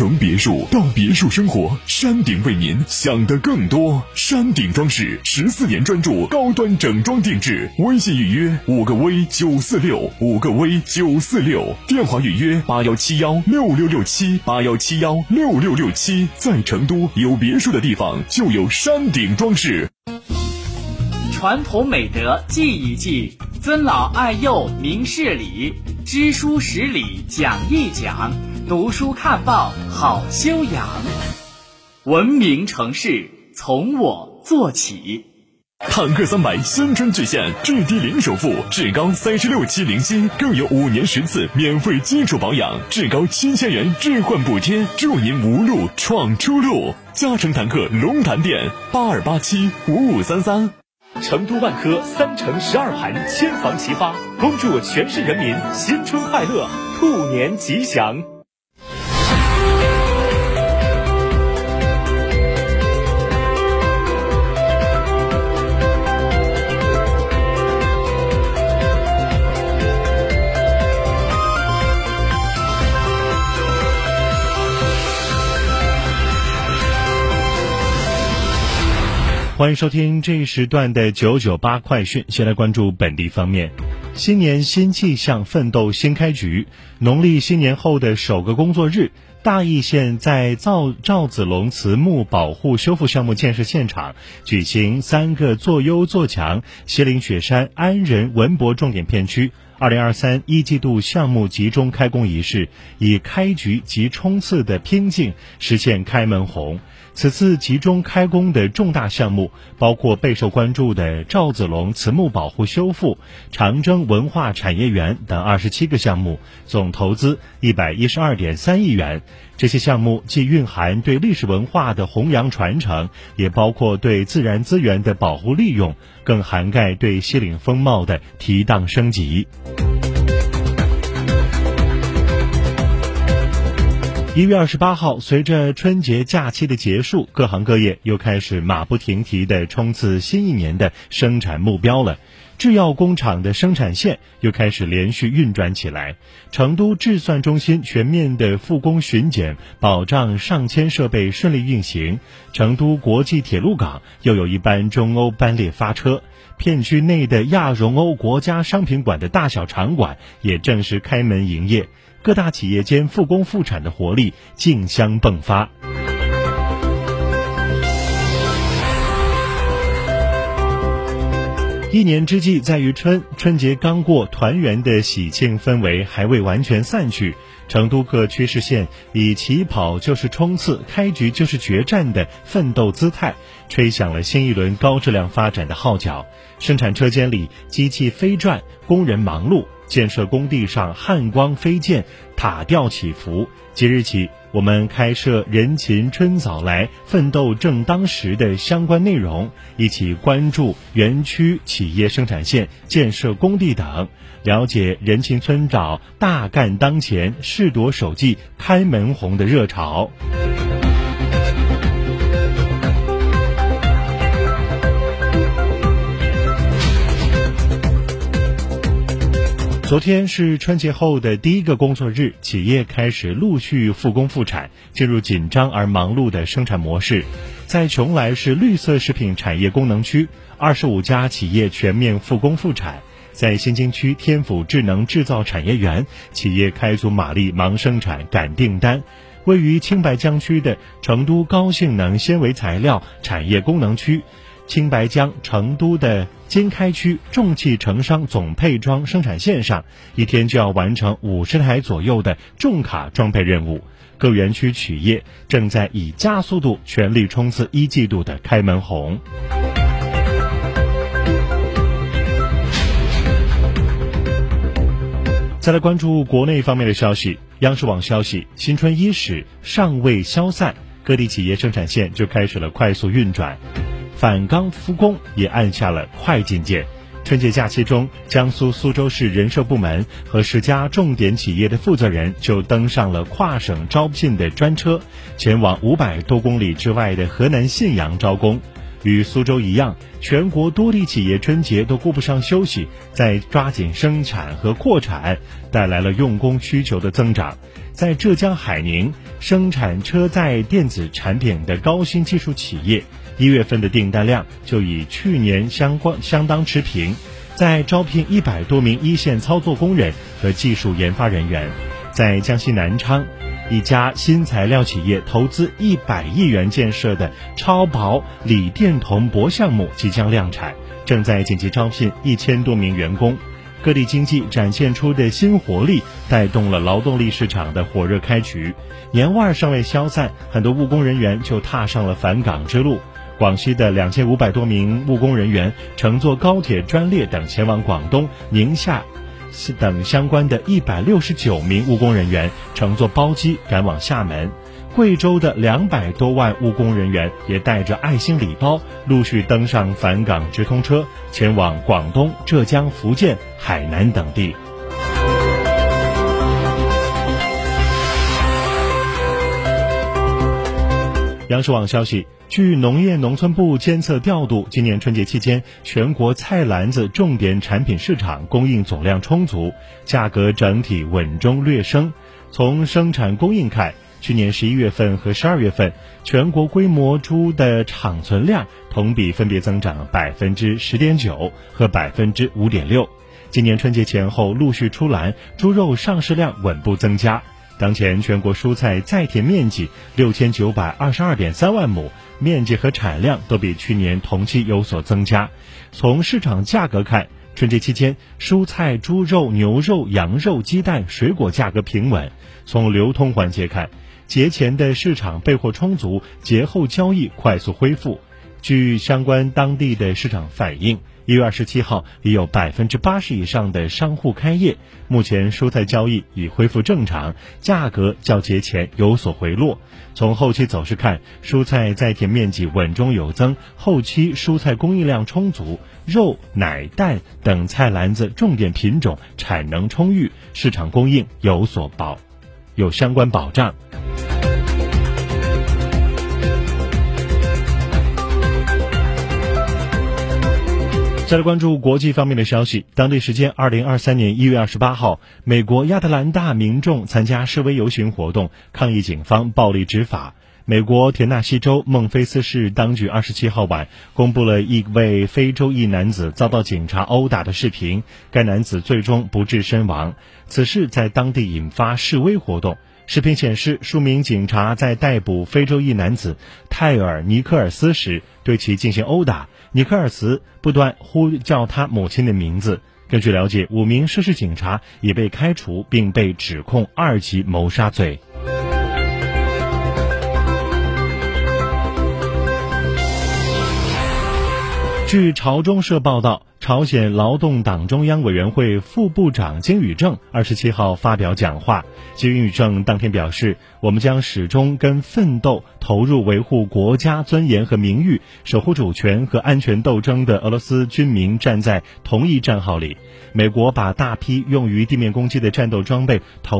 从别墅到别墅生活，山顶为您想的更多。山顶装饰十四年专注高端整装定制，微信预约五个 V 九四六五个 V 九四六，电话预约八幺七幺六六六七八幺七幺六六六七。在成都有别墅的地方就有山顶装饰。传统美德记一记，尊老爱幼明事理，知书识礼讲一讲。读书看报好修养，文明城市从我做起。坦克三百新春巨献，最低零首付，至高三十六期零息，更有五年十次免费基础保养，至高七千元置换补贴，祝您无路闯出路。嘉诚坦克龙潭店八二八七五五三三。成都万科三城十二盘千房齐发，恭祝全市人民新春快乐，兔年吉祥。欢迎收听这一时段的九九八快讯。先来关注本地方面，新年新气象，奋斗新开局。农历新年后的首个工作日，大邑县在赵赵子龙祠墓保护修复项目建设现场举行三个做优做强西岭雪山安仁文博重点片区二零二三一季度项目集中开工仪式，以开局及冲刺的拼劲实现开门红。此次集中开工的重大项目包括备受关注的赵子龙祠墓保护修复、长征文化产业园等二十七个项目，总投资一百一十二点三亿元。这些项目既蕴含对历史文化的弘扬传承，也包括对自然资源的保护利用，更涵盖对西岭风貌的提档升级。一月二十八号，随着春节假期的结束，各行各业又开始马不停蹄地冲刺新一年的生产目标了。制药工厂的生产线又开始连续运转起来。成都制算中心全面的复工巡检，保障上千设备顺利运行。成都国际铁路港又有一班中欧班列发车。片区内的亚荣欧国家商品馆的大小场馆也正式开门营业。各大企业间复工复产的活力竞相迸发。一年之计在于春，春节刚过，团圆的喜庆氛围还未完全散去。成都各区市县以“起跑就是冲刺，开局就是决战”的奋斗姿态，吹响了新一轮高质量发展的号角。生产车间里机器飞转，工人忙碌。建设工地上汉光飞溅，塔吊起伏。即日起，我们开设“人勤春早来，奋斗正当时”的相关内容，一起关注园区、企业生产线、建设工地等，了解“人勤村早，大干当前，试夺首季，开门红”的热潮。昨天是春节后的第一个工作日，企业开始陆续复工复产，进入紧张而忙碌的生产模式。在邛崃市绿色食品产业功能区，二十五家企业全面复工复产；在新津区天府智能制造产业园，企业开足马力忙生产赶订单。位于青白江区的成都高性能纤维材料产业功能区。青白江成都的经开区重汽成商总配装生产线上，一天就要完成五十台左右的重卡装配任务。各园区企业正在以加速度全力冲刺一季度的开门红。再来关注国内方面的消息，央视网消息，新春伊始尚未消散，各地企业生产线就开始了快速运转。反岗复工也按下了快进键，春节假期中，江苏苏州市人社部门和十家重点企业的负责人就登上了跨省招聘的专车，前往五百多公里之外的河南信阳招工。与苏州一样，全国多地企业春节都顾不上休息，在抓紧生产和扩产，带来了用工需求的增长。在浙江海宁，生产车载电子产品的高新技术企业，一月份的订单量就与去年相关相当持平，在招聘一百多名一线操作工人和技术研发人员。在江西南昌。一家新材料企业投资一百亿元建设的超薄锂电铜箔项目即将量产，正在紧急招聘一千多名员工。各地经济展现出的新活力，带动了劳动力市场的火热开局。年味儿尚未消散，很多务工人员就踏上了返岗之路。广西的两千五百多名务工人员乘坐高铁专列等前往广东、宁夏。等相关的一百六十九名务工人员乘坐包机赶往厦门，贵州的两百多万务工人员也带着爱心礼包陆续登上返岗直通车，前往广东、浙江、福建、海南等地。央视网消息。据农业农村部监测调度，今年春节期间，全国菜篮子重点产品市场供应总量充足，价格整体稳中略升。从生产供应看，去年十一月份和十二月份，全国规模猪的场存量同比分别增长百分之十点九和百分之五点六。今年春节前后陆续出栏，猪肉上市量稳步增加。当前全国蔬菜在田面积六千九百二十二点三万亩，面积和产量都比去年同期有所增加。从市场价格看，春节期间蔬菜、猪肉、牛肉、羊肉、鸡蛋、水果价格平稳。从流通环节看，节前的市场备货充足，节后交易快速恢复。据相关当地的市场反映。一月二十七号，已有百分之八十以上的商户开业。目前蔬菜交易已恢复正常，价格较节前有所回落。从后期走势看，蔬菜在田面积稳中有增，后期蔬菜供应量充足，肉、奶、蛋等菜篮子重点品种产能充裕，市场供应有所保，有相关保障。再来关注国际方面的消息。当地时间二零二三年一月二十八号，美国亚特兰大民众参加示威游行活动，抗议警方暴力执法。美国田纳西州孟菲斯市当局二十七号晚公布了一位非洲裔男子遭到警察殴打的视频，该男子最终不治身亡。此事在当地引发示威活动。视频显示，数名警察在逮捕非洲裔男子泰尔·尼克尔斯时，对其进行殴打。尼克尔茨不断呼叫他母亲的名字。根据了解，五名涉事警察已被开除，并被指控二级谋杀罪。据朝中社报道，朝鲜劳动党中央委员会副部长金宇正二十七号发表讲话。金宇正当天表示：“我们将始终跟奋斗投入维护国家尊严和名誉、守护主权和安全斗争的俄罗斯军民站在同一战壕里。美国把大批用于地面攻击的战斗装备投。”